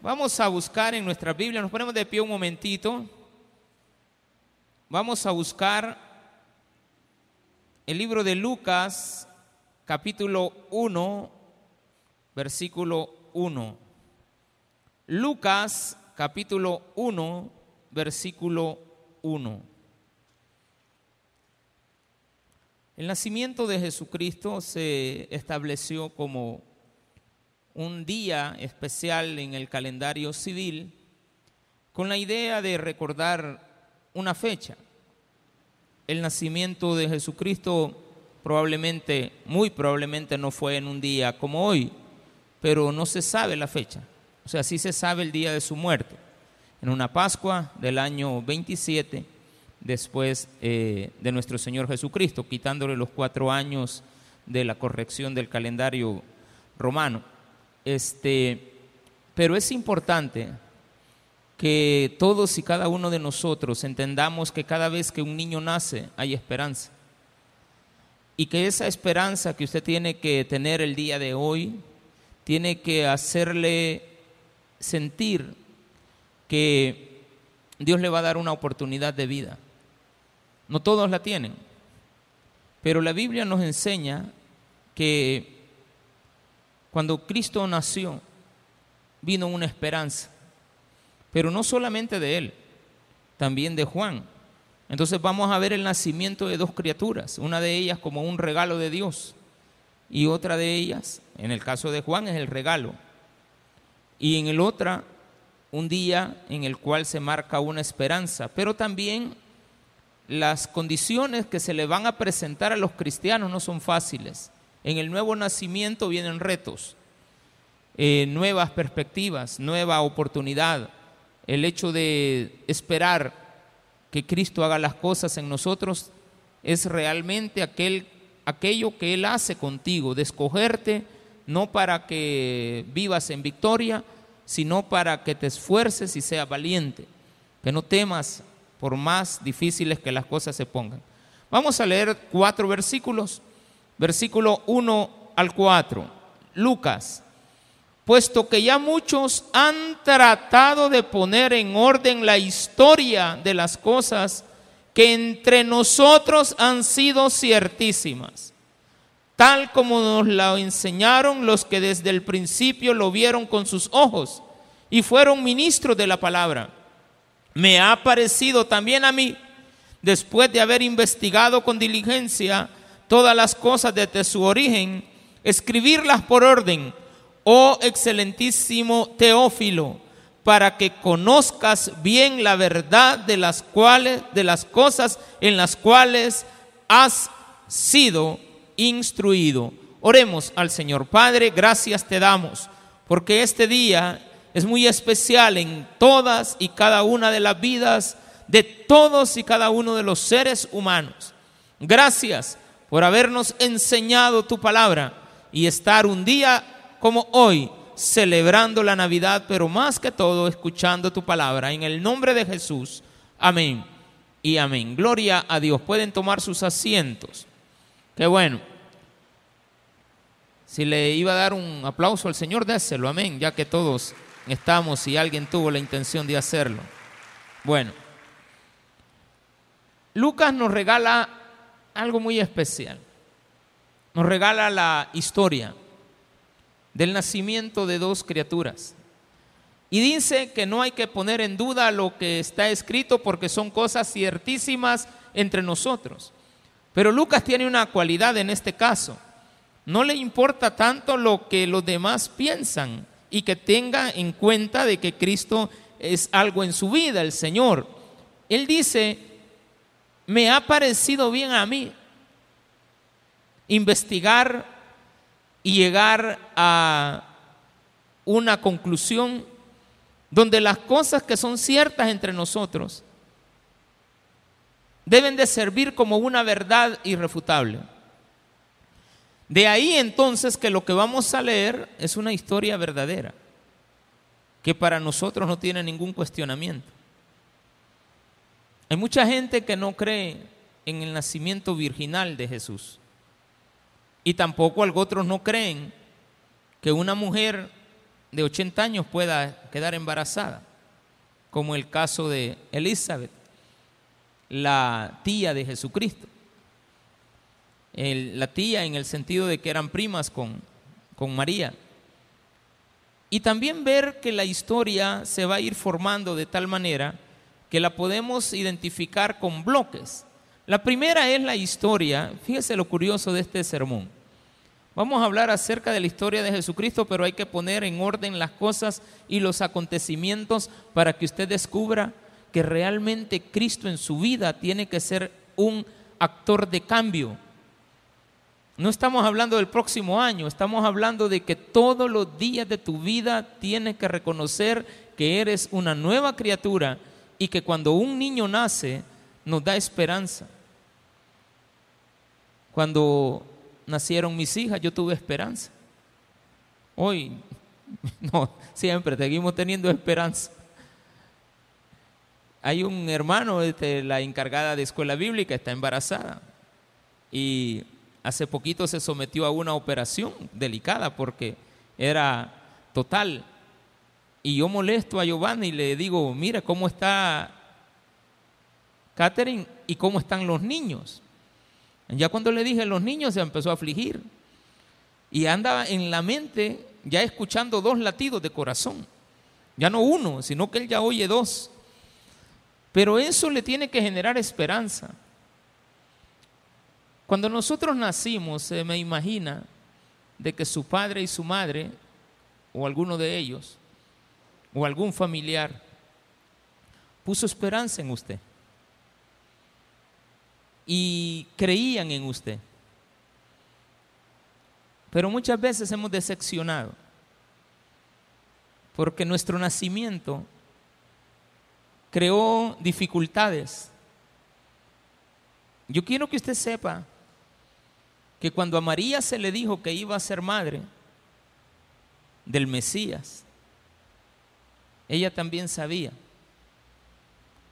Vamos a buscar en nuestra Biblia, nos ponemos de pie un momentito. Vamos a buscar el libro de Lucas, capítulo 1, versículo 1. Lucas, capítulo 1, versículo 1. El nacimiento de Jesucristo se estableció como un día especial en el calendario civil con la idea de recordar una fecha. El nacimiento de Jesucristo probablemente, muy probablemente no fue en un día como hoy, pero no se sabe la fecha. O sea, sí se sabe el día de su muerte, en una Pascua del año 27 después eh, de nuestro Señor Jesucristo, quitándole los cuatro años de la corrección del calendario romano. Este, pero es importante que todos y cada uno de nosotros entendamos que cada vez que un niño nace hay esperanza. Y que esa esperanza que usted tiene que tener el día de hoy, tiene que hacerle sentir que Dios le va a dar una oportunidad de vida. No todos la tienen, pero la Biblia nos enseña que cuando Cristo nació, vino una esperanza, pero no solamente de Él, también de Juan. Entonces vamos a ver el nacimiento de dos criaturas, una de ellas como un regalo de Dios y otra de ellas, en el caso de Juan, es el regalo. Y en el otra, un día en el cual se marca una esperanza, pero también las condiciones que se le van a presentar a los cristianos no son fáciles. En el nuevo nacimiento vienen retos, eh, nuevas perspectivas, nueva oportunidad. El hecho de esperar que Cristo haga las cosas en nosotros es realmente aquel, aquello que Él hace contigo, de escogerte no para que vivas en victoria, sino para que te esfuerces y seas valiente, que no temas por más difíciles que las cosas se pongan. Vamos a leer cuatro versículos versículo 1 al 4. Lucas, puesto que ya muchos han tratado de poner en orden la historia de las cosas que entre nosotros han sido ciertísimas, tal como nos la enseñaron los que desde el principio lo vieron con sus ojos y fueron ministros de la palabra. Me ha parecido también a mí, después de haber investigado con diligencia, todas las cosas desde su origen, escribirlas por orden, oh excelentísimo Teófilo, para que conozcas bien la verdad de las cuales de las cosas en las cuales has sido instruido. Oremos al Señor Padre, gracias te damos, porque este día es muy especial en todas y cada una de las vidas de todos y cada uno de los seres humanos. Gracias por habernos enseñado tu palabra y estar un día como hoy celebrando la Navidad, pero más que todo escuchando tu palabra. En el nombre de Jesús, amén y amén. Gloria a Dios. Pueden tomar sus asientos. Qué bueno. Si le iba a dar un aplauso al Señor, déselo, amén, ya que todos estamos y alguien tuvo la intención de hacerlo. Bueno, Lucas nos regala algo muy especial. Nos regala la historia del nacimiento de dos criaturas. Y dice que no hay que poner en duda lo que está escrito porque son cosas ciertísimas entre nosotros. Pero Lucas tiene una cualidad en este caso. No le importa tanto lo que los demás piensan y que tenga en cuenta de que Cristo es algo en su vida, el Señor. Él dice, me ha parecido bien a mí investigar y llegar a una conclusión donde las cosas que son ciertas entre nosotros deben de servir como una verdad irrefutable. De ahí entonces que lo que vamos a leer es una historia verdadera, que para nosotros no tiene ningún cuestionamiento. Hay mucha gente que no cree en el nacimiento virginal de Jesús. Y tampoco otros no creen que una mujer de 80 años pueda quedar embarazada, como el caso de Elizabeth, la tía de Jesucristo. la tía en el sentido de que eran primas con, con María. Y también ver que la historia se va a ir formando de tal manera que la podemos identificar con bloques. La primera es la historia, fíjese lo curioso de este sermón. Vamos a hablar acerca de la historia de Jesucristo, pero hay que poner en orden las cosas y los acontecimientos para que usted descubra que realmente Cristo en su vida tiene que ser un actor de cambio. No estamos hablando del próximo año, estamos hablando de que todos los días de tu vida tienes que reconocer que eres una nueva criatura y que cuando un niño nace nos da esperanza. Cuando nacieron mis hijas yo tuve esperanza. Hoy, no, siempre seguimos teniendo esperanza. Hay un hermano, este, la encargada de escuela bíblica, está embarazada. Y hace poquito se sometió a una operación delicada porque era total. Y yo molesto a Giovanni y le digo, mira cómo está Catherine y cómo están los niños. Ya cuando le dije los niños se empezó a afligir. Y anda en la mente ya escuchando dos latidos de corazón. Ya no uno, sino que él ya oye dos. Pero eso le tiene que generar esperanza. Cuando nosotros nacimos, se me imagina de que su padre y su madre, o alguno de ellos, o algún familiar, puso esperanza en usted. Y creían en usted. Pero muchas veces hemos decepcionado. Porque nuestro nacimiento creó dificultades. Yo quiero que usted sepa que cuando a María se le dijo que iba a ser madre del Mesías, ella también sabía,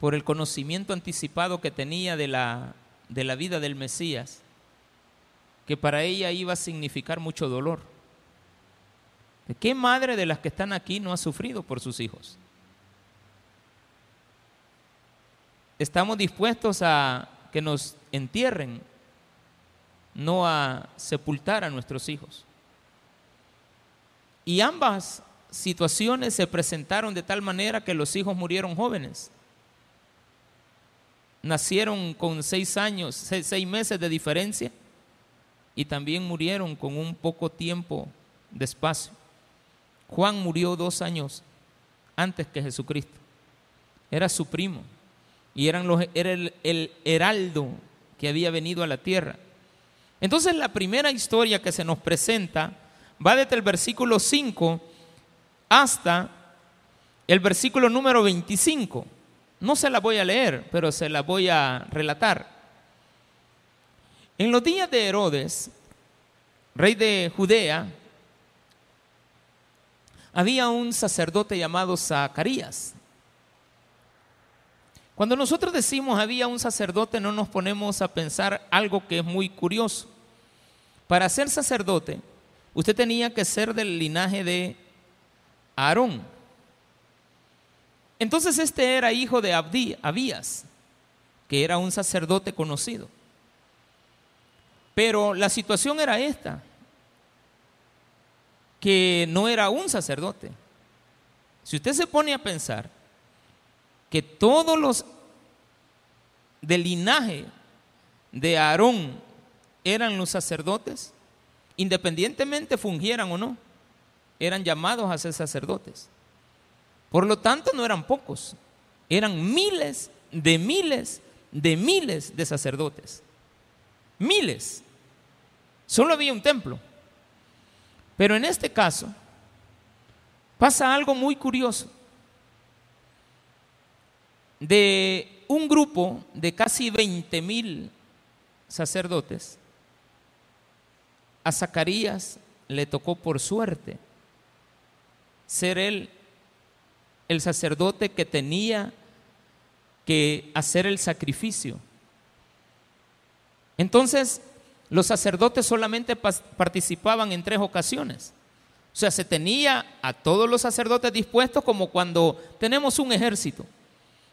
por el conocimiento anticipado que tenía de la, de la vida del Mesías, que para ella iba a significar mucho dolor. ¿De qué madre de las que están aquí no ha sufrido por sus hijos? Estamos dispuestos a que nos entierren no a sepultar a nuestros hijos. Y ambas situaciones se presentaron de tal manera que los hijos murieron jóvenes. Nacieron con seis años, seis, meses de diferencia y también murieron con un poco tiempo de espacio. Juan murió dos años antes que Jesucristo. Era su primo y eran los, era el heraldo que había venido a la tierra. Entonces la primera historia que se nos presenta va desde el versículo 5 hasta el versículo número 25. No se la voy a leer, pero se la voy a relatar. En los días de Herodes, rey de Judea, había un sacerdote llamado Zacarías. Cuando nosotros decimos había un sacerdote, no nos ponemos a pensar algo que es muy curioso. Para ser sacerdote, usted tenía que ser del linaje de Aarón. Entonces este era hijo de Abías, que era un sacerdote conocido. Pero la situación era esta, que no era un sacerdote. Si usted se pone a pensar, que todos los del linaje de Aarón eran los sacerdotes, independientemente fungieran o no, eran llamados a ser sacerdotes. Por lo tanto, no eran pocos, eran miles de miles de miles de sacerdotes. Miles. Solo había un templo. Pero en este caso pasa algo muy curioso de un grupo de casi 20 mil sacerdotes, a Zacarías le tocó por suerte ser él el sacerdote que tenía que hacer el sacrificio. Entonces, los sacerdotes solamente participaban en tres ocasiones. O sea, se tenía a todos los sacerdotes dispuestos como cuando tenemos un ejército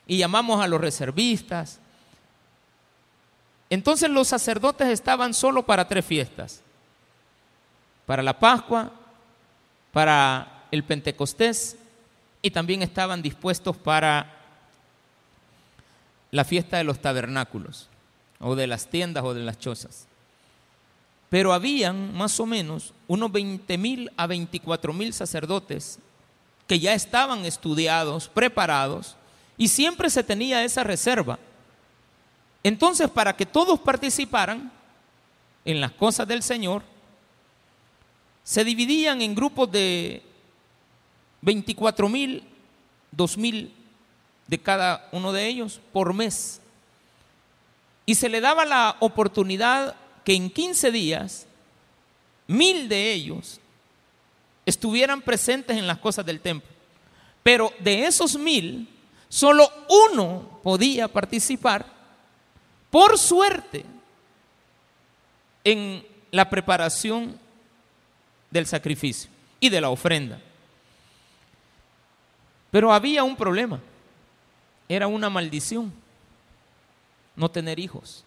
y llamamos a los reservistas. Entonces los sacerdotes estaban solo para tres fiestas. Para la Pascua, para el Pentecostés y también estaban dispuestos para la fiesta de los tabernáculos o de las tiendas o de las chozas. Pero habían más o menos unos 20 mil a 24 mil sacerdotes que ya estaban estudiados, preparados, y siempre se tenía esa reserva. Entonces, para que todos participaran en las cosas del Señor, se dividían en grupos de 24 mil, 2 mil de cada uno de ellos por mes. Y se le daba la oportunidad que en 15 días, mil de ellos estuvieran presentes en las cosas del templo. Pero de esos mil, solo uno podía participar por suerte en la preparación del sacrificio y de la ofrenda. Pero había un problema. Era una maldición no tener hijos.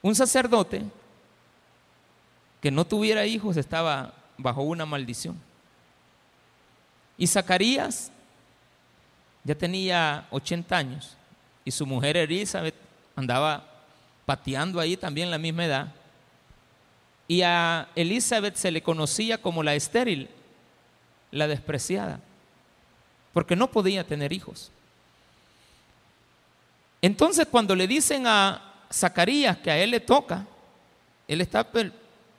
Un sacerdote que no tuviera hijos estaba bajo una maldición. Y Zacarías ya tenía 80 años y su mujer Elizabeth andaba pateando ahí también la misma edad. Y a Elizabeth se le conocía como la estéril, la despreciada, porque no podía tener hijos. Entonces cuando le dicen a Zacarías que a él le toca, él está,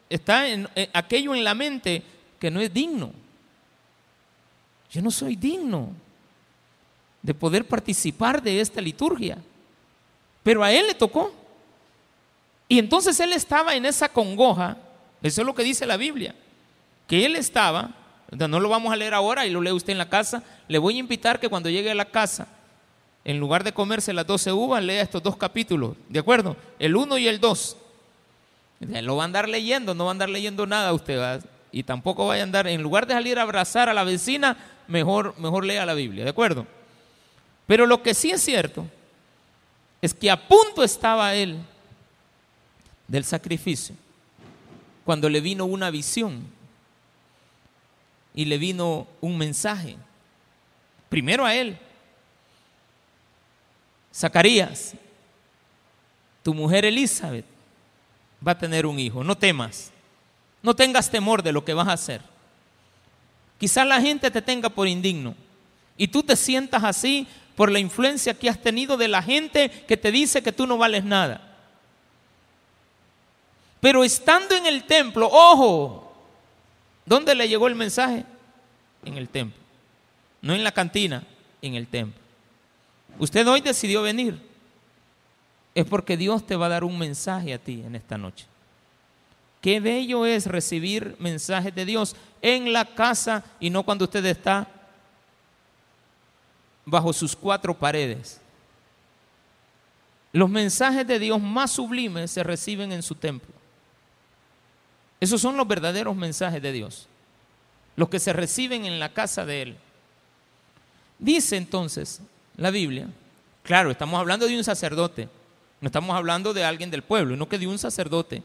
está en, en aquello en la mente que no es digno. Yo no soy digno de poder participar de esta liturgia, pero a él le tocó. Y entonces él estaba en esa congoja, eso es lo que dice la Biblia, que él estaba, no lo vamos a leer ahora y lo lee usted en la casa, le voy a invitar que cuando llegue a la casa, en lugar de comerse las 12 uvas, lea estos dos capítulos, ¿de acuerdo? El 1 y el 2. Lo va a andar leyendo, no va a andar leyendo nada usted, y tampoco vaya a andar, en lugar de salir a abrazar a la vecina, mejor, mejor lea la Biblia, ¿de acuerdo? Pero lo que sí es cierto es que a punto estaba él del sacrificio, cuando le vino una visión y le vino un mensaje, primero a él, Zacarías, tu mujer Elizabeth va a tener un hijo, no temas, no tengas temor de lo que vas a hacer. Quizás la gente te tenga por indigno y tú te sientas así por la influencia que has tenido de la gente que te dice que tú no vales nada. Pero estando en el templo, ojo, ¿dónde le llegó el mensaje? En el templo. No en la cantina, en el templo. Usted hoy decidió venir. Es porque Dios te va a dar un mensaje a ti en esta noche. Qué bello es recibir mensajes de Dios en la casa y no cuando usted está bajo sus cuatro paredes. Los mensajes de Dios más sublimes se reciben en su templo. Esos son los verdaderos mensajes de Dios, los que se reciben en la casa de Él. Dice entonces la Biblia, claro, estamos hablando de un sacerdote, no estamos hablando de alguien del pueblo, no que de un sacerdote.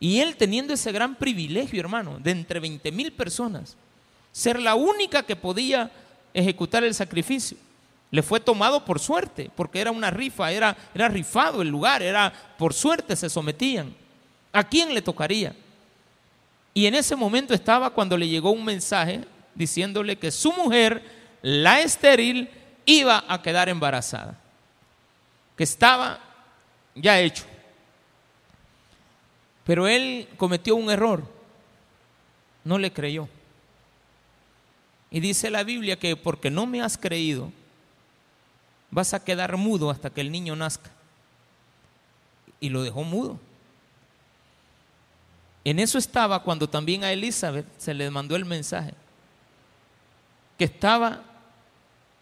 Y él teniendo ese gran privilegio, hermano, de entre 20 mil personas, ser la única que podía ejecutar el sacrificio. Le fue tomado por suerte, porque era una rifa, era, era rifado el lugar, era por suerte se sometían. ¿A quién le tocaría? Y en ese momento estaba cuando le llegó un mensaje diciéndole que su mujer, la estéril, iba a quedar embarazada, que estaba ya hecho. Pero él cometió un error, no le creyó. Y dice la Biblia que porque no me has creído, vas a quedar mudo hasta que el niño nazca. Y lo dejó mudo. En eso estaba cuando también a Elizabeth se le mandó el mensaje, que estaba,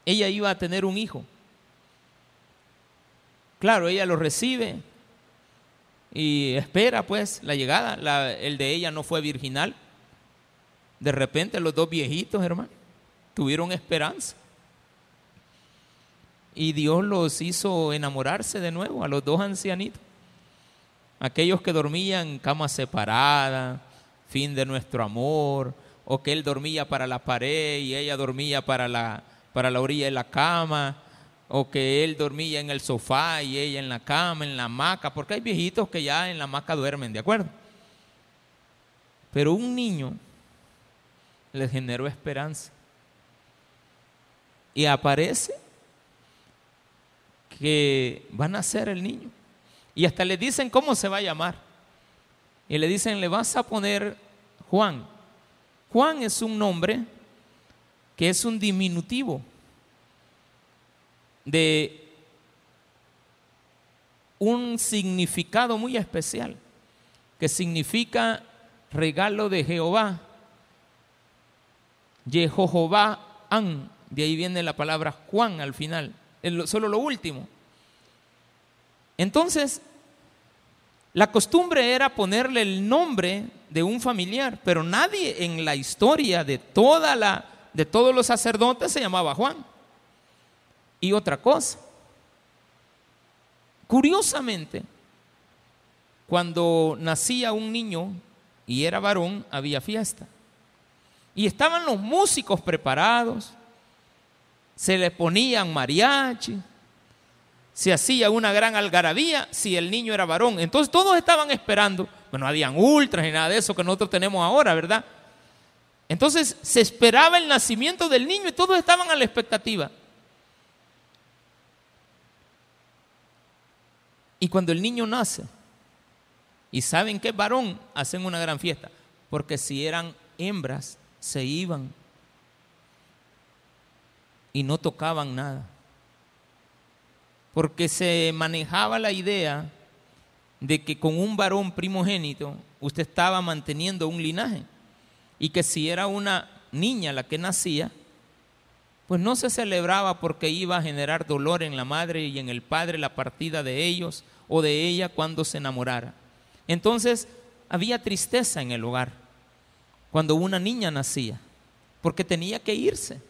ella iba a tener un hijo. Claro, ella lo recibe y espera pues la llegada, el de ella no fue virginal, De repente los dos viejitos, hermano, tuvieron esperanza. Y Dios los hizo enamorarse de nuevo a los dos ancianitos. Aquellos que dormían en cama separada, fin de nuestro amor, o que él dormía para la pared y ella dormía para la, para la orilla de la cama, o que él dormía en el sofá y ella en la cama, en la hamaca, porque hay viejitos que ya en la hamaca duermen, ¿de acuerdo? Pero un niño les generó esperanza. Y aparece que van a ser el niño. Y hasta le dicen cómo se va a llamar. Y le dicen, le vas a poner Juan. Juan es un nombre que es un diminutivo de un significado muy especial, que significa regalo de Jehová. Jehová An, de ahí viene la palabra Juan al final, solo lo último. Entonces, la costumbre era ponerle el nombre de un familiar, pero nadie en la historia de toda la de todos los sacerdotes se llamaba Juan. Y otra cosa, curiosamente, cuando nacía un niño y era varón, había fiesta. Y estaban los músicos preparados, se le ponían mariachi, se hacía una gran algarabía si el niño era varón. Entonces todos estaban esperando, bueno, no habían ultras ni nada de eso que nosotros tenemos ahora, ¿verdad? Entonces se esperaba el nacimiento del niño y todos estaban a la expectativa. Y cuando el niño nace y saben que es varón, hacen una gran fiesta. Porque si eran hembras, se iban y no tocaban nada porque se manejaba la idea de que con un varón primogénito usted estaba manteniendo un linaje y que si era una niña la que nacía, pues no se celebraba porque iba a generar dolor en la madre y en el padre la partida de ellos o de ella cuando se enamorara. Entonces había tristeza en el hogar cuando una niña nacía, porque tenía que irse.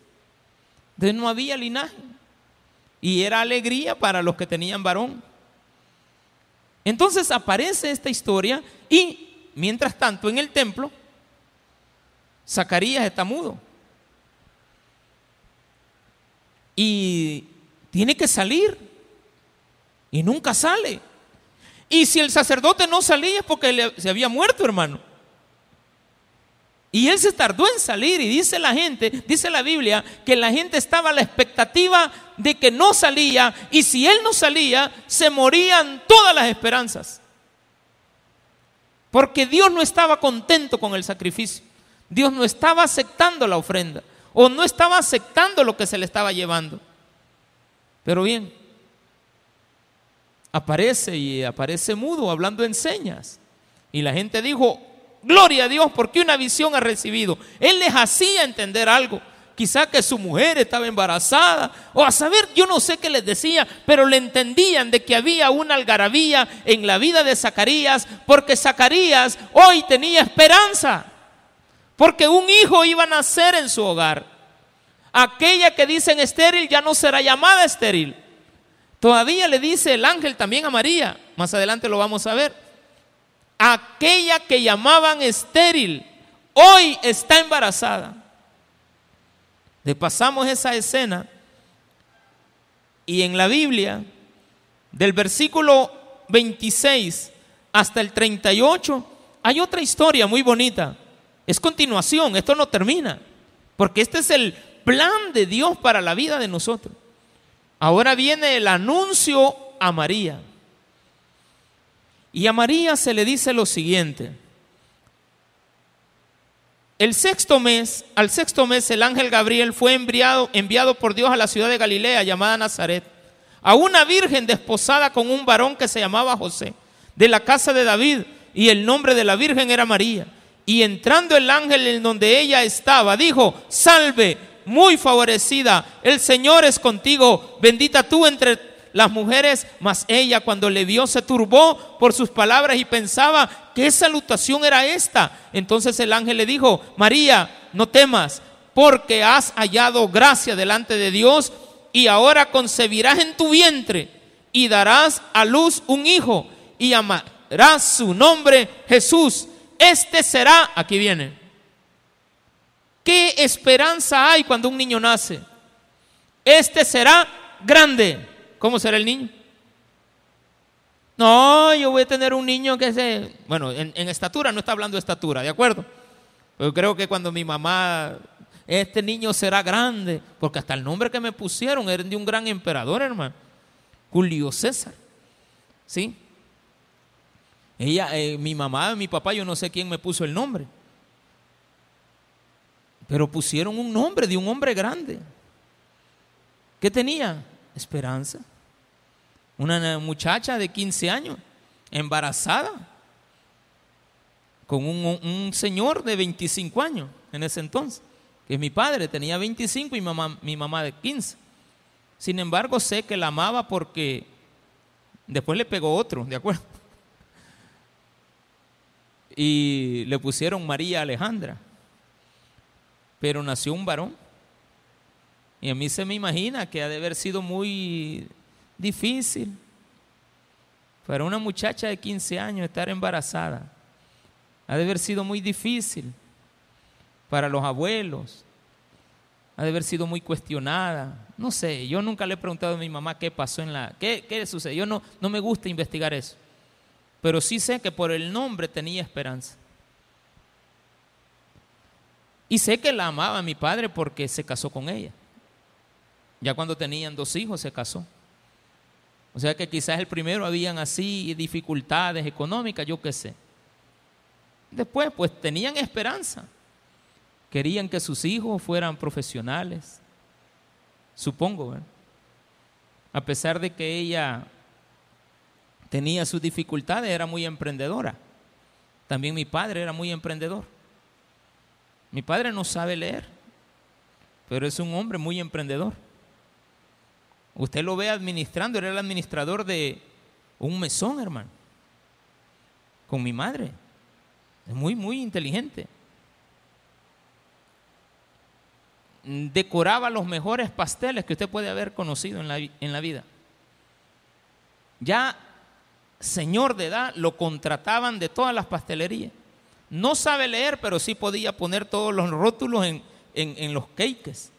Entonces no había linaje y era alegría para los que tenían varón. Entonces aparece esta historia y mientras tanto en el templo Zacarías está mudo. Y tiene que salir y nunca sale. Y si el sacerdote no salía es porque se había muerto, hermano. Y él se tardó en salir y dice la gente, dice la Biblia, que la gente estaba a la expectativa de que no salía y si él no salía, se morían todas las esperanzas. Porque Dios no estaba contento con el sacrificio. Dios no estaba aceptando la ofrenda o no estaba aceptando lo que se le estaba llevando. Pero bien, aparece y aparece mudo hablando en señas. Y la gente dijo, Gloria a Dios porque una visión ha recibido. Él les hacía entender algo. Quizá que su mujer estaba embarazada o a saber, yo no sé qué les decía, pero le entendían de que había una algarabía en la vida de Zacarías porque Zacarías hoy tenía esperanza. Porque un hijo iba a nacer en su hogar. Aquella que dicen estéril ya no será llamada estéril. Todavía le dice el ángel también a María. Más adelante lo vamos a ver aquella que llamaban estéril, hoy está embarazada. Le pasamos esa escena y en la Biblia, del versículo 26 hasta el 38, hay otra historia muy bonita. Es continuación, esto no termina, porque este es el plan de Dios para la vida de nosotros. Ahora viene el anuncio a María. Y a María se le dice lo siguiente. El sexto mes, al sexto mes, el ángel Gabriel fue enviado, enviado por Dios a la ciudad de Galilea llamada Nazaret, a una virgen desposada con un varón que se llamaba José, de la casa de David, y el nombre de la virgen era María. Y entrando el ángel en donde ella estaba, dijo, salve, muy favorecida, el Señor es contigo, bendita tú entre las mujeres, mas ella cuando le vio se turbó por sus palabras y pensaba, ¿qué salutación era esta? Entonces el ángel le dijo, María, no temas, porque has hallado gracia delante de Dios y ahora concebirás en tu vientre y darás a luz un hijo y llamarás su nombre Jesús. Este será, aquí viene, ¿qué esperanza hay cuando un niño nace? Este será grande. ¿Cómo será el niño? No, yo voy a tener un niño que se... Bueno, en, estatura no está hablando de estatura, ¿de acuerdo? Pero creo que cuando mi mamá, este niño será grande, porque hasta el nombre que me pusieron era de un gran emperador, hermano, Julio César. ¿Sí? Ella, eh, mi mamá, mi papá, yo no sé quién me puso el nombre. Pero pusieron un nombre de un hombre grande. ¿Qué tenía? Esperanza. Una muchacha de 15 años, embarazada, con un, señor de 25 años en ese entonces, que mi padre tenía 25 y mamá, mi mamá de 15. Sin embargo, sé que la amaba porque después le pegó otro, ¿de acuerdo? Y le pusieron María Alejandra. Pero nació un varón. Y a mí se me imagina que ha de haber sido muy difícil para una muchacha de 15 años estar embarazada. Ha de haber sido muy difícil para los abuelos. Ha de haber sido muy cuestionada. No sé, yo nunca le he preguntado a mi mamá qué pasó en la... ¿Qué, qué sucedió? No, no me gusta investigar eso. Pero sí sé que por el nombre tenía esperanza. Y sé que la amaba mi padre porque se casó con ella. Ya cuando tenían dos hijos se casó. O sea que quizás el primero habían así dificultades económicas, yo qué sé. Después, pues tenían esperanza. Querían que sus hijos fueran profesionales. Supongo, A pesar de que ella tenía sus dificultades, era muy emprendedora. También mi padre era muy emprendedor. Mi padre no sabe leer, pero es un hombre muy emprendedor. Usted lo ve administrando, era el administrador de un mesón, hermano, con mi madre. Es muy, muy inteligente. Decoraba los mejores pasteles que usted puede haber conocido en la, en la vida. Ya señor de edad lo contrataban de todas las pastelerías. No sabe leer, pero sí podía poner todos los rótulos en, en los cakes.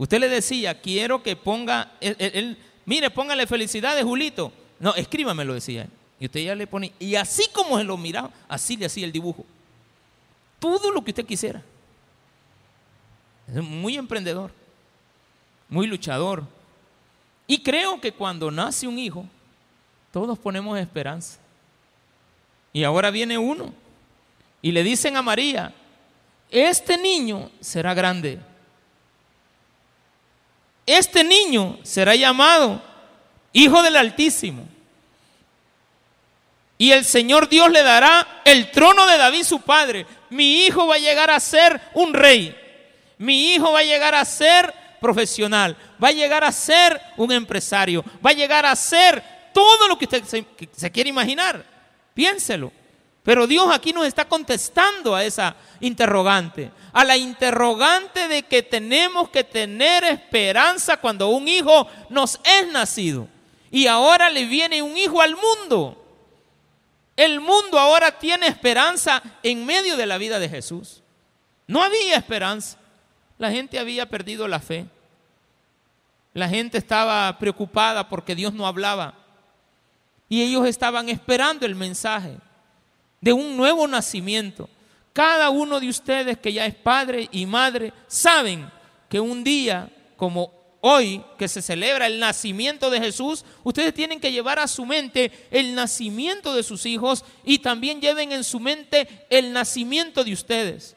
Usted le decía, quiero que ponga, él, mire, póngale felicidades, Julito. No, escríbamelo, decía él. Y usted ya le pone, y así como se lo miraba, así le hacía el dibujo. Todo lo que usted quisiera. Es muy emprendedor, muy luchador. Y creo que cuando nace un hijo, todos ponemos esperanza. Y ahora viene uno y le dicen a María, este niño será grande este niño será llamado Hijo del Altísimo. Y el Señor Dios le dará el trono de David su padre. Mi hijo va a llegar a ser un rey. Mi hijo va a llegar a ser profesional. Va a llegar a ser un empresario. Va a llegar a ser todo lo que usted se, se quiere imaginar. Piénselo. Pero Dios aquí nos está contestando a esa interrogante, a la interrogante de que tenemos que tener esperanza cuando un hijo nos es nacido. Y ahora le viene un hijo al mundo. El mundo ahora tiene esperanza en medio de la vida de Jesús. No había esperanza. La gente había perdido la fe. La gente estaba preocupada porque Dios no hablaba. Y ellos estaban esperando el mensaje de un nuevo nacimiento. Cada uno de ustedes que ya es padre y madre saben que un día como hoy, que se celebra el nacimiento de Jesús, ustedes tienen que llevar a su mente el nacimiento de sus hijos y también lleven en su mente el nacimiento de ustedes.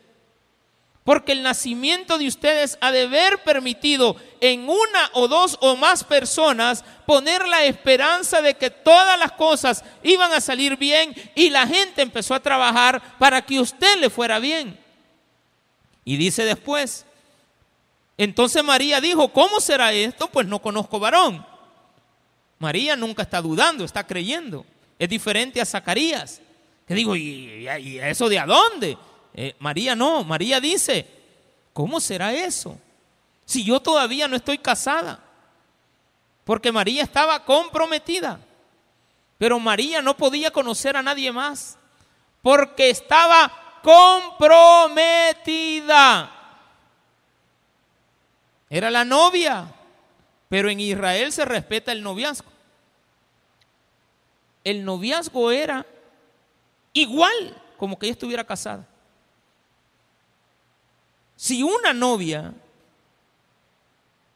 Porque el nacimiento de ustedes ha de haber permitido en una o dos o más personas poner la esperanza de que todas las cosas iban a salir bien y la gente empezó a trabajar para que usted le fuera bien. Y dice después, entonces María dijo, ¿cómo será esto? Pues no conozco varón. María nunca está dudando, está creyendo. Es diferente a Zacarías. Que digo, ¿y, y eso de a dónde? Eh, María no, María dice, ¿cómo será eso? Si yo todavía no estoy casada. Porque María estaba comprometida. Pero María no podía conocer a nadie más. Porque estaba comprometida. Era la novia. Pero en Israel se respeta el noviazgo. El noviazgo era igual como que ella estuviera casada. Si una novia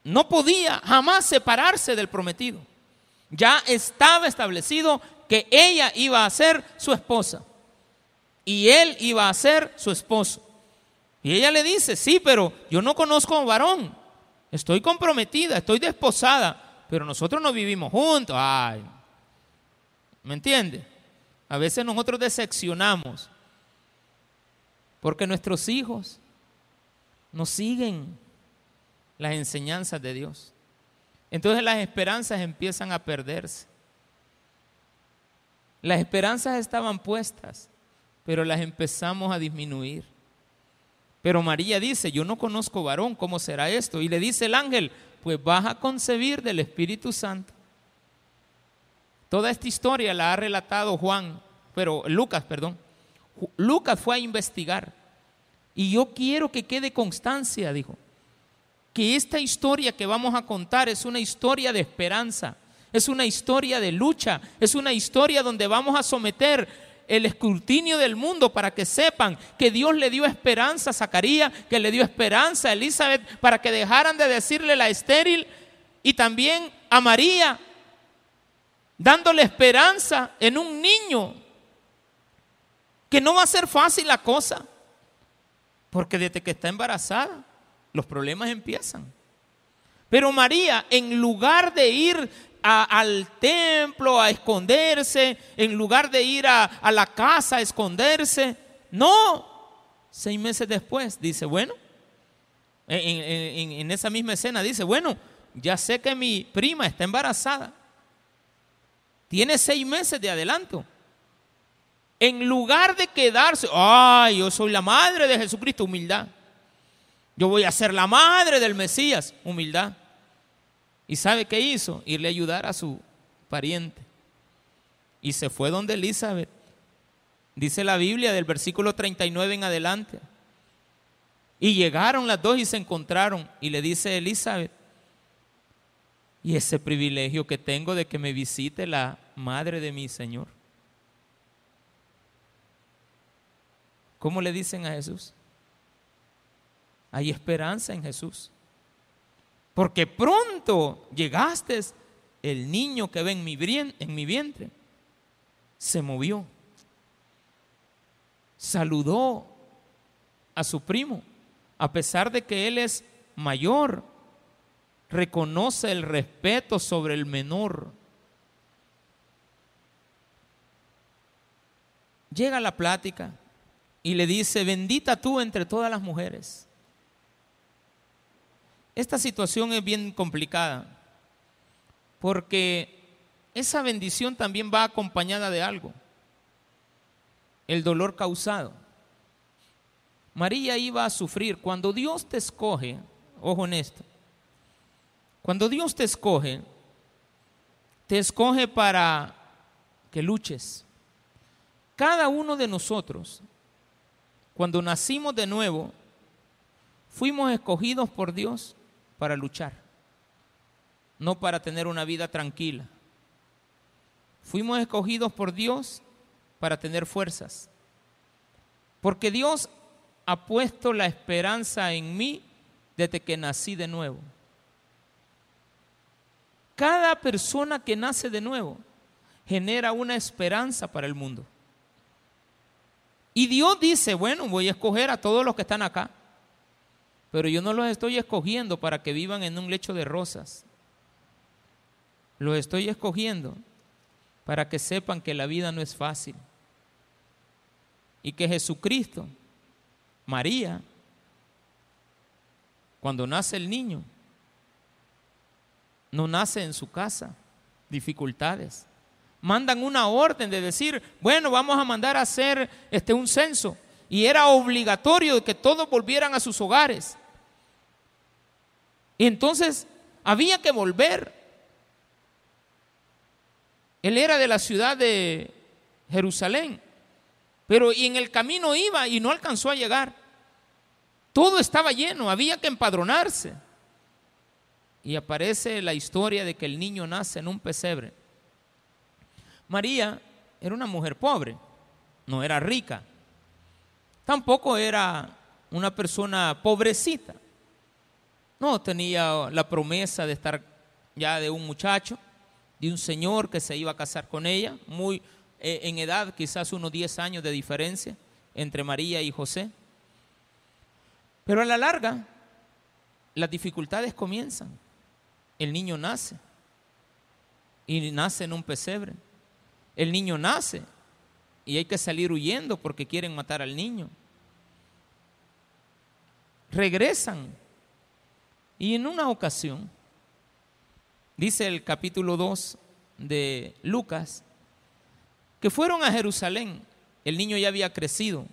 no podía jamás separarse del prometido, ya estaba establecido que ella iba a ser su esposa y él iba a ser su esposo. Y ella le dice, sí, pero yo no conozco a un varón, estoy comprometida, estoy desposada, pero nosotros no vivimos juntos. Ay, ¿me entiende? A veces nosotros decepcionamos porque nuestros hijos no siguen las enseñanzas de Dios. Entonces las esperanzas empiezan a perderse. Las esperanzas estaban puestas, pero las empezamos a disminuir. Pero María dice, yo no conozco varón, ¿cómo será esto? Y le dice el ángel, pues vas a concebir del Espíritu Santo. Toda esta historia la ha relatado Juan, pero Lucas, perdón. Lucas fue a investigar. Y yo quiero que quede constancia, dijo, que esta historia que vamos a contar es una historia de esperanza, es una historia de lucha, es una historia donde vamos a someter el escrutinio del mundo para que sepan que Dios le dio esperanza a Zacarías, que le dio esperanza a Elizabeth para que dejaran de decirle la estéril y también a María, dándole esperanza en un niño, que no va a ser fácil la cosa. Porque desde que está embarazada, los problemas empiezan. Pero María, en lugar de ir al templo a esconderse, en lugar de ir a, la casa a esconderse, no. Seis meses después dice, bueno, en, esa misma escena dice, bueno, ya sé que mi prima está embarazada. Tiene seis meses de adelanto. En lugar de quedarse, ay, yo soy la madre de Jesucristo, humildad. Yo voy a ser la madre del Mesías, humildad. ¿Y sabe qué hizo? Irle a ayudar a su pariente. Y se fue donde Elizabeth. Dice la Biblia del versículo 39 en adelante. Y llegaron las dos y se encontraron. Y le dice Elizabeth, y ese privilegio que tengo de que me visite la madre de mi Señor. ¿Cómo le dicen a Jesús? Hay esperanza en Jesús. Porque pronto llegaste, el niño que ve en mi, en mi vientre se movió, saludó a su primo, a pesar de que él es mayor, reconoce el respeto sobre el menor. Llega la plática, y le dice, bendita tú entre todas las mujeres. Esta situación es bien complicada porque esa bendición también va acompañada de algo, el dolor causado. María iba a sufrir. Cuando Dios te escoge, ojo en esto, cuando Dios te escoge, te escoge para que luches. Cada uno de nosotros cuando nacimos de nuevo, fuimos escogidos por Dios para luchar, no para tener una vida tranquila. Fuimos escogidos por Dios para tener fuerzas, porque Dios ha puesto la esperanza en mí desde que nací de nuevo. Cada persona que nace de nuevo genera una esperanza para el mundo. Y Dios dice, bueno, voy a escoger a todos los que están acá, pero yo no los estoy escogiendo para que vivan en un lecho de rosas. Los estoy escogiendo para que sepan que la vida no es fácil. Y que Jesucristo, María, cuando nace el niño, no nace en su casa, dificultades mandan una orden de decir, bueno, vamos a mandar a hacer este, un censo y era obligatorio que todos volvieran a sus hogares. Y entonces había que volver. Él era de la ciudad de Jerusalén, pero y en el camino iba y no alcanzó a llegar. Todo estaba lleno, había que empadronarse. Y aparece la historia de que el niño nace en un pesebre. María era una mujer pobre, no era rica. Tampoco era una persona pobrecita. No, tenía la promesa de estar ya de un muchacho, de un señor que se iba a casar con ella, muy eh, en edad, quizás unos 10 años de diferencia entre María y José. Pero a la larga, las dificultades comienzan. El niño nace y nace en un pesebre. El niño nace y hay que salir huyendo porque quieren matar al niño. Regresan y en una ocasión, dice el capítulo 2 de Lucas, que fueron a Jerusalén. El niño ya había crecido,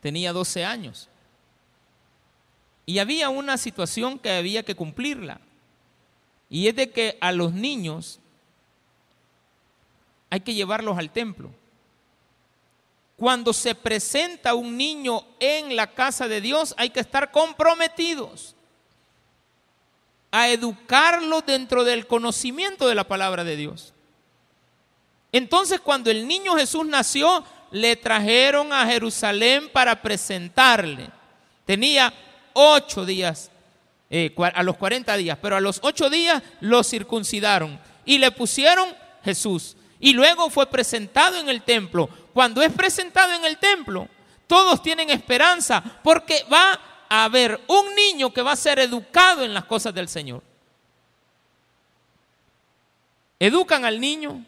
tenía 12 años. Y había una situación que había que cumplirla. Y es de que a los niños hay que llevarlos al templo. Cuando se presenta un niño en la casa de Dios, hay que estar comprometidos a educarlo dentro del conocimiento de la palabra de Dios. Entonces cuando el niño Jesús nació, le trajeron a Jerusalén para presentarle. Tenía ocho días, eh, a los cuarenta días, pero a los ocho días lo circuncidaron y le pusieron Jesús. Y luego fue presentado en el templo. Cuando es presentado en el templo, todos tienen esperanza porque va a haber un niño que va a ser educado en las cosas del Señor. Educan al niño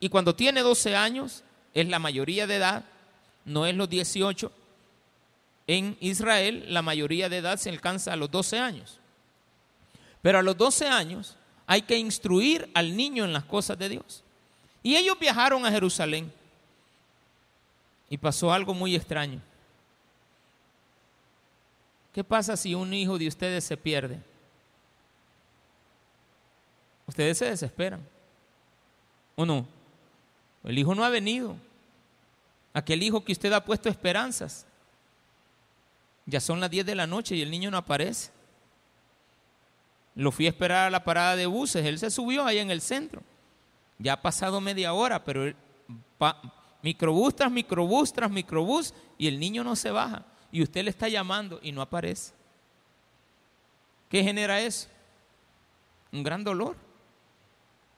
y cuando tiene 12 años, es la mayoría de edad, no es los 18. En Israel la mayoría de edad se alcanza a los 12 años. Pero a los 12 años hay que instruir al niño en las cosas de Dios. Y ellos viajaron a Jerusalén. Y pasó algo muy extraño. ¿Qué pasa si un hijo de ustedes se pierde? Ustedes se desesperan. ¿O no? El hijo no ha venido. Aquel hijo que usted ha puesto esperanzas. Ya son las 10 de la noche y el niño no aparece. Lo fui a esperar a la parada de buses. Él se subió ahí en el centro. Ya ha pasado media hora, pero microbús tras microbús tras microbús y el niño no se baja. Y usted le está llamando y no aparece. ¿Qué genera eso? Un gran dolor.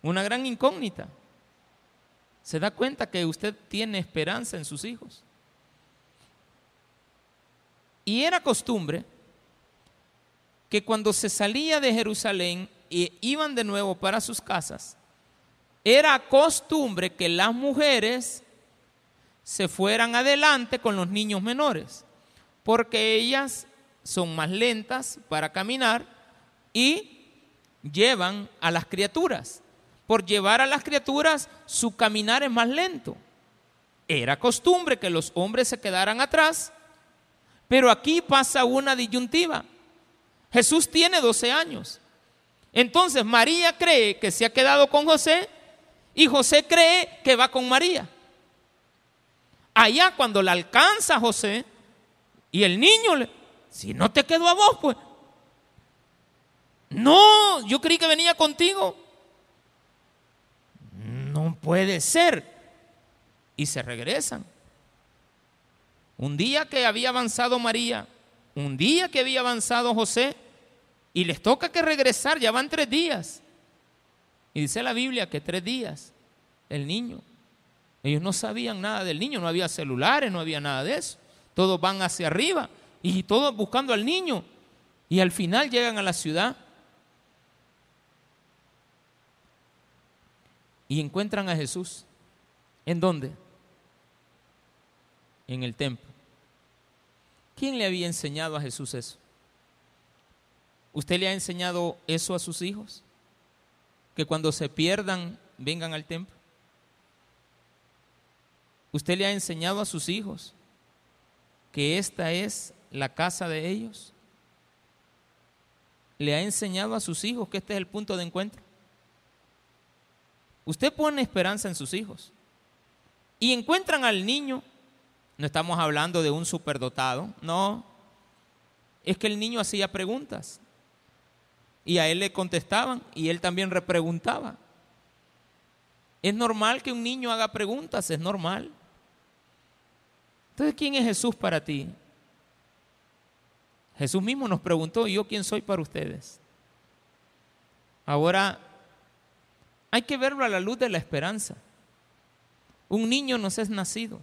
Una gran incógnita. Se da cuenta que usted tiene esperanza en sus hijos. Y era costumbre que cuando se salía de Jerusalén y iban de nuevo para sus casas, era costumbre que las mujeres se fueran adelante con los niños menores, porque ellas son más lentas para caminar y llevan a las criaturas. Por llevar a las criaturas, su caminar es más lento. Era costumbre que los hombres se quedaran atrás, pero aquí pasa una disyuntiva. Jesús tiene 12 años. Entonces María cree que se ha quedado con José y José cree que va con María. Allá cuando la alcanza José y el niño le, si no te quedó a vos, pues. No, yo creí que venía contigo. No puede ser. Y se regresan. Un día que había avanzado María, un día que había avanzado José, y les toca que regresar, ya van tres días. Y dice la Biblia que tres días el niño. Ellos no sabían nada del niño, no había celulares, no había nada de eso. Todos van hacia arriba y todos buscando al niño. Y al final llegan a la ciudad y encuentran a Jesús. ¿En dónde? En el templo. ¿Quién le había enseñado a Jesús eso? ¿Usted le ha enseñado eso a sus hijos? Que cuando se pierdan, vengan al templo. ¿Usted le ha enseñado a sus hijos que esta es la casa de ellos? ¿Le ha enseñado a sus hijos que este es el punto de encuentro? Usted pone esperanza en sus hijos y encuentran al niño, no estamos hablando de un superdotado, no, es que el niño hacía preguntas y a él le contestaban y él también repreguntaba. Es normal que un niño haga preguntas, es normal. Entonces, ¿quién es Jesús para ti? Jesús mismo nos preguntó, ¿y yo quién soy para ustedes? Ahora, hay que verlo a la luz de la esperanza. Un niño nos es nacido,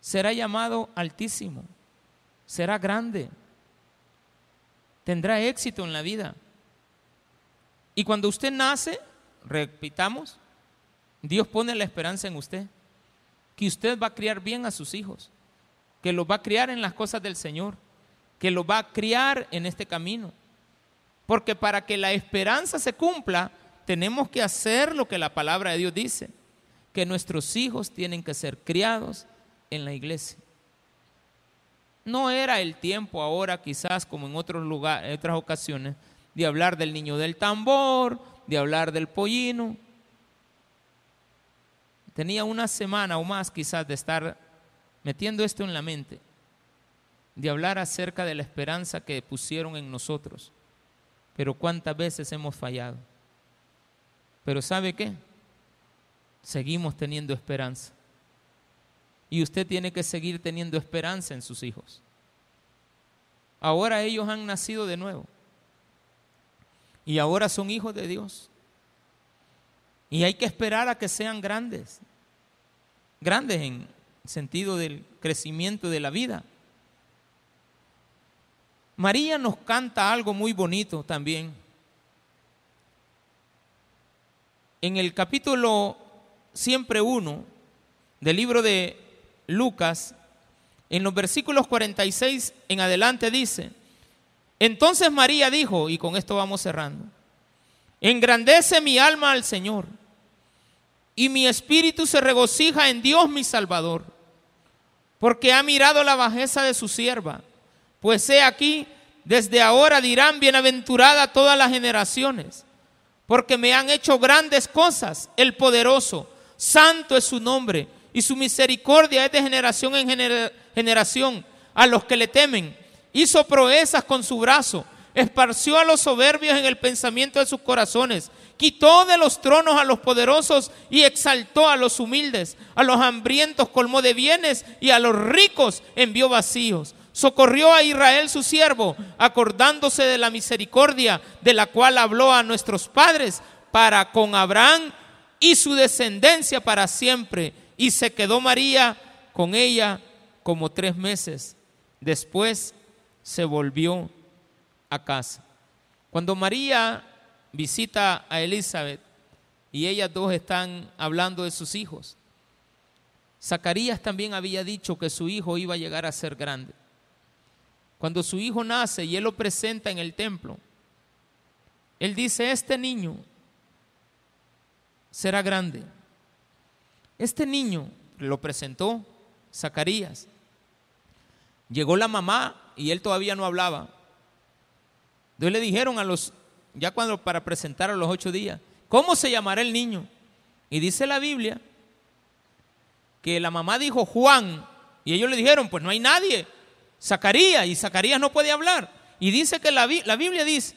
será llamado altísimo, será grande, tendrá éxito en la vida. Y cuando usted nace, repitamos, Dios pone la esperanza en usted, que usted va a criar bien a sus hijos, que los va a criar en las cosas del Señor, que los va a criar en este camino. Porque para que la esperanza se cumpla, tenemos que hacer lo que la palabra de Dios dice, que nuestros hijos tienen que ser criados en la iglesia. No era el tiempo ahora, quizás como en otros lugares, en otras ocasiones, de hablar del niño del tambor, de hablar del pollino, tenía una semana o más quizás de estar metiendo esto en la mente, de hablar acerca de la esperanza que pusieron en nosotros. Pero cuántas veces hemos fallado. Pero ¿sabe qué? Seguimos teniendo esperanza. Y usted tiene que seguir teniendo esperanza en sus hijos. Ahora ellos han nacido de nuevo. Y ahora son hijos de Dios. Y hay que esperar a que sean grandes, grandes en sentido del crecimiento de la vida. María nos canta algo muy bonito también. En el capítulo siempre uno del libro de Lucas, en los versículos 46 en adelante dice, entonces María dijo, y con esto vamos cerrando, Engrandece mi alma al Señor, y mi espíritu se regocija en Dios mi Salvador, porque ha mirado la bajeza de su sierva. Pues he aquí, desde ahora dirán bienaventurada todas las generaciones, porque me han hecho grandes cosas el poderoso, santo es su nombre, y su misericordia es de generación en generación a los que le temen. Hizo proezas con su brazo esparció a los soberbios en el pensamiento de sus corazones, quitó de los tronos a los poderosos y exaltó a los humildes, a los hambrientos colmó de bienes y a los ricos envió vacíos. Socorrió a Israel su siervo, acordándose de la misericordia de la cual habló a nuestros padres para con Abraham y su descendencia para siempre. Y se quedó María con ella como tres meses. Después se volvió a casa. Cuando María visita a Elizabeth y ellas dos están hablando de sus hijos, Zacarías también había dicho que su hijo iba a llegar a ser grande. Cuando su hijo nace y él lo presenta en el templo, él dice, este niño será grande. Este niño lo presentó Zacarías. Llegó la mamá y él todavía no hablaba. Entonces le dijeron a los, ya cuando para presentar a los ocho días, ¿cómo se llamará el niño? Y dice la Biblia que la mamá dijo Juan, y ellos le dijeron, pues no hay nadie, Zacarías, y Zacarías no puede hablar. Y dice que la, la Biblia dice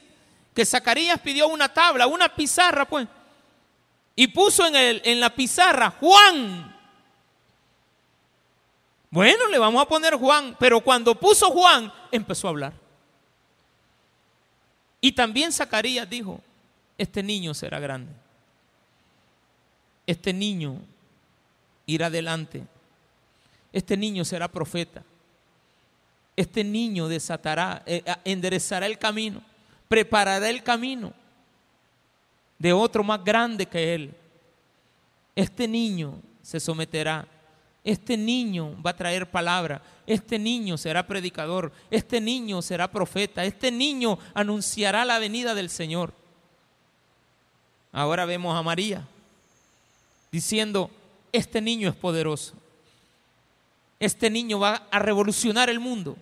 que Zacarías pidió una tabla, una pizarra, pues, y puso en, el, en la pizarra Juan. Bueno, le vamos a poner Juan, pero cuando puso Juan, empezó a hablar. Y también Zacarías dijo, este niño será grande. Este niño irá adelante. Este niño será profeta. Este niño desatará, eh, enderezará el camino, preparará el camino de otro más grande que él. Este niño se someterá este niño va a traer palabra, este niño será predicador, este niño será profeta, este niño anunciará la venida del Señor. Ahora vemos a María diciendo, este niño es poderoso, este niño va a revolucionar el mundo.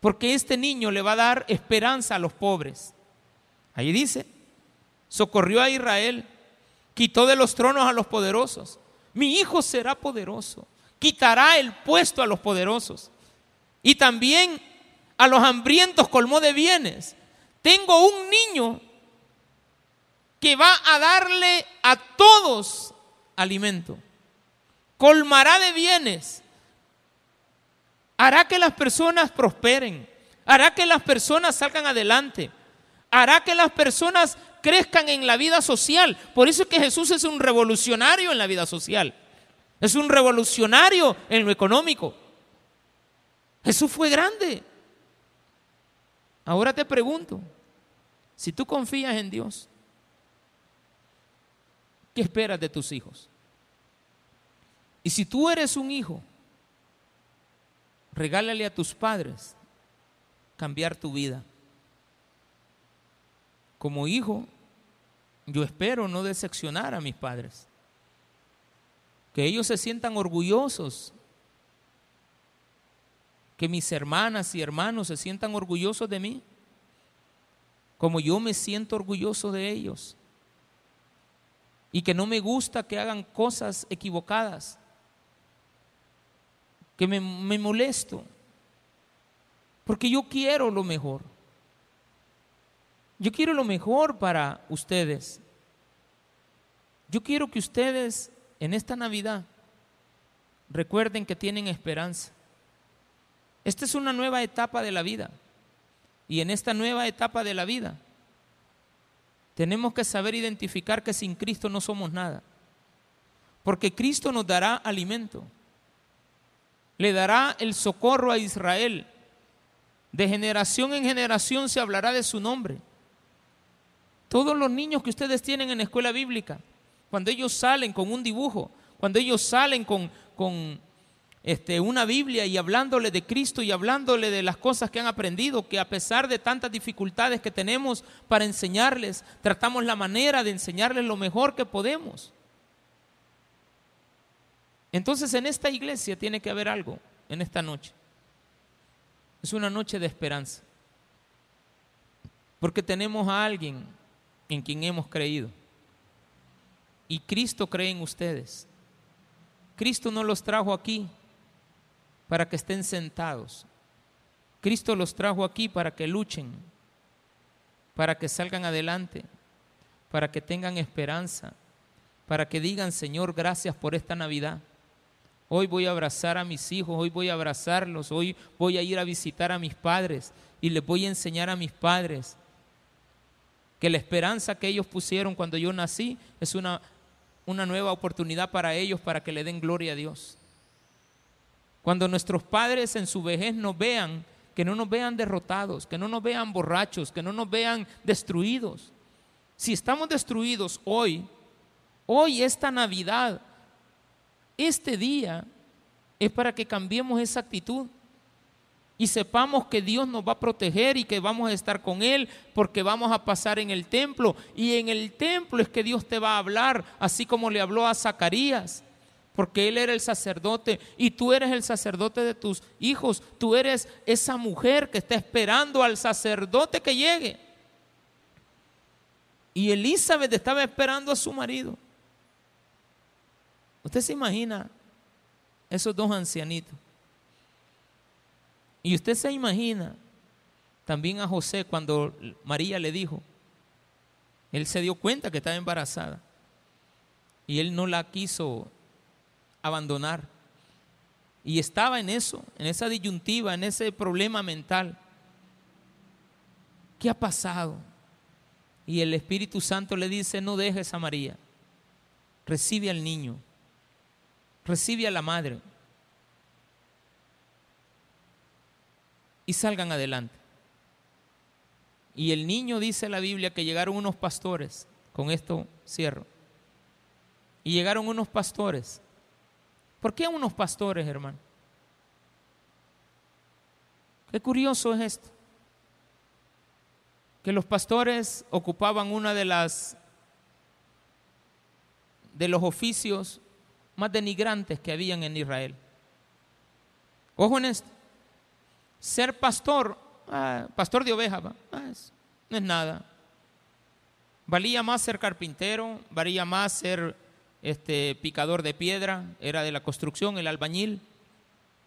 Porque este niño le va a dar esperanza a los pobres. Ahí dice, socorrió a Israel, quitó de los tronos a los poderosos. Mi hijo será poderoso, quitará el puesto a los poderosos. Y también a los hambrientos colmó de bienes. Tengo un niño que va a darle a todos alimento colmará de bienes, hará que las personas prosperen, hará que las personas salgan adelante, hará que las personas crezcan en la vida social. Por eso es que Jesús es un revolucionario en la vida social, es un revolucionario en lo económico. Jesús fue grande. Ahora te pregunto, si tú confías en Dios, ¿qué esperas de tus hijos? Y si tú eres un hijo, regálale a tus padres cambiar tu vida. Como hijo, yo espero no decepcionar a mis padres. Que ellos se sientan orgullosos. Que mis hermanas y hermanos se sientan orgullosos de mí. Como yo me siento orgulloso de ellos. Y que no me gusta que hagan cosas equivocadas que me, molesto, porque yo quiero lo mejor. Yo quiero lo mejor para ustedes. Yo quiero que ustedes en esta Navidad recuerden que tienen esperanza. Esta es una nueva etapa de la vida. Y en esta nueva etapa de la vida tenemos que saber identificar que sin Cristo no somos nada. Porque Cristo nos dará alimento le dará el socorro a Israel. De generación en generación se hablará de su nombre. Todos los niños que ustedes tienen en la escuela bíblica, cuando ellos salen con un dibujo, cuando ellos salen con, con este, una Biblia y hablándole de Cristo y hablándole de las cosas que han aprendido, que a pesar de tantas dificultades que tenemos para enseñarles, tratamos la manera de enseñarles lo mejor que podemos. Entonces en esta iglesia tiene que haber algo en esta noche. Es una noche de esperanza. Porque tenemos a alguien en quien hemos creído. Y Cristo cree en ustedes. Cristo no los trajo aquí para que estén sentados. Cristo los trajo aquí para que luchen, para que salgan adelante, para que tengan esperanza, para que digan, Señor, gracias por esta Navidad. Hoy voy a abrazar a mis hijos, hoy voy a abrazarlos, hoy voy a ir a visitar a mis padres y les voy a enseñar a mis padres que la esperanza que ellos pusieron cuando yo nací es una, una nueva oportunidad para ellos para que le den gloria a Dios. Cuando nuestros padres en su vejez nos vean, que no nos vean derrotados, que no nos vean borrachos, que no nos vean destruidos. Si estamos destruidos hoy, hoy esta Navidad, este día es para que cambiemos esa actitud y sepamos que Dios nos va a proteger y que vamos a estar con Él porque vamos a pasar en el templo. Y en el templo es que Dios te va a hablar, así como le habló a Zacarías, porque Él era el sacerdote y tú eres el sacerdote de tus hijos. Tú eres esa mujer que está esperando al sacerdote que llegue. Y Elizabeth estaba esperando a su marido. Usted se imagina esos dos ancianitos. Y usted se imagina también a José cuando María le dijo, él se dio cuenta que estaba embarazada y él no la quiso abandonar. Y estaba en eso, en esa disyuntiva, en ese problema mental. ¿Qué ha pasado? Y el Espíritu Santo le dice, no dejes a María, recibe al niño recibe a la madre y salgan adelante. Y el niño dice la Biblia que llegaron unos pastores, con esto cierro, y llegaron unos pastores. ¿Por qué unos pastores, hermano? Qué curioso es esto. Que los pastores ocupaban una de las de los oficios más denigrantes que habían en Israel. Ojo en esto. Ser pastor, ah, pastor de ovejas, ah, no es nada. Valía más ser carpintero, valía más ser este picador de piedra, era de la construcción, el albañil,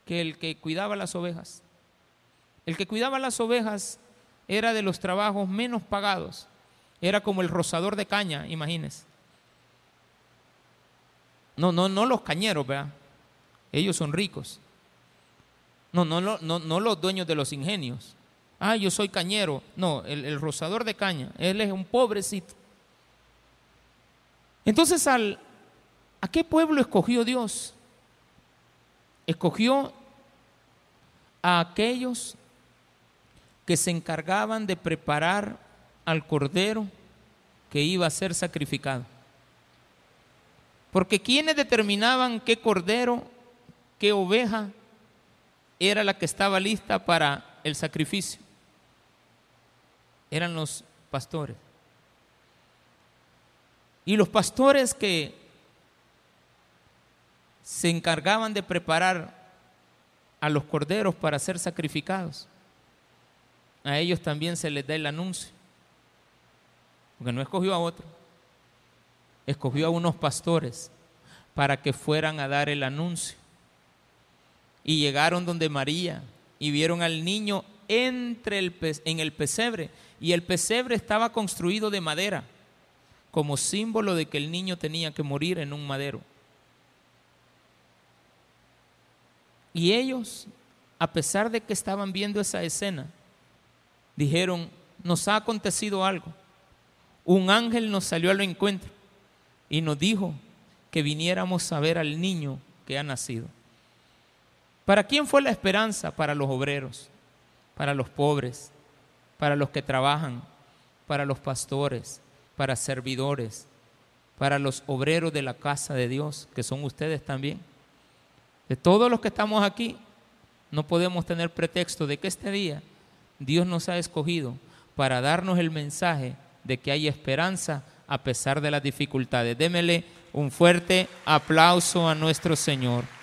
que el que cuidaba las ovejas. El que cuidaba las ovejas era de los trabajos menos pagados. Era como el rozador de caña, imagínense. No, no, no los cañeros, ¿verdad? Ellos son ricos. No, no, no, no, los dueños de los ingenios. Ah, yo soy cañero. No, el, el rozador de caña. Él es un pobrecito. Entonces, al, ¿a qué pueblo escogió Dios? Escogió a aquellos que se encargaban de preparar al cordero que iba a ser sacrificado. Porque quienes determinaban qué cordero, qué oveja era la que estaba lista para el sacrificio. Eran los pastores. Y los pastores que se encargaban de preparar a los corderos para ser sacrificados, a ellos también se les da el anuncio. Porque no escogió a otro, escogió a unos pastores para que fueran a dar el anuncio. Y llegaron donde María y vieron al niño entre el en el pesebre. Y el pesebre estaba construido de madera como símbolo de que el niño tenía que morir en un madero. Y ellos, a pesar de que estaban viendo esa escena, dijeron, nos ha acontecido algo. Un ángel nos salió al encuentro y nos dijo que viniéramos a ver al niño que ha nacido. ¿Para quién fue la esperanza? Para los obreros, para los pobres, para los que trabajan, para los pastores, para servidores, para los obreros de la casa de Dios, que son ustedes también. De todos los que estamos aquí, no podemos tener pretexto de que este día Dios nos ha escogido para darnos el mensaje de que hay esperanza a pesar de las dificultades. Démele un fuerte aplauso a nuestro Señor.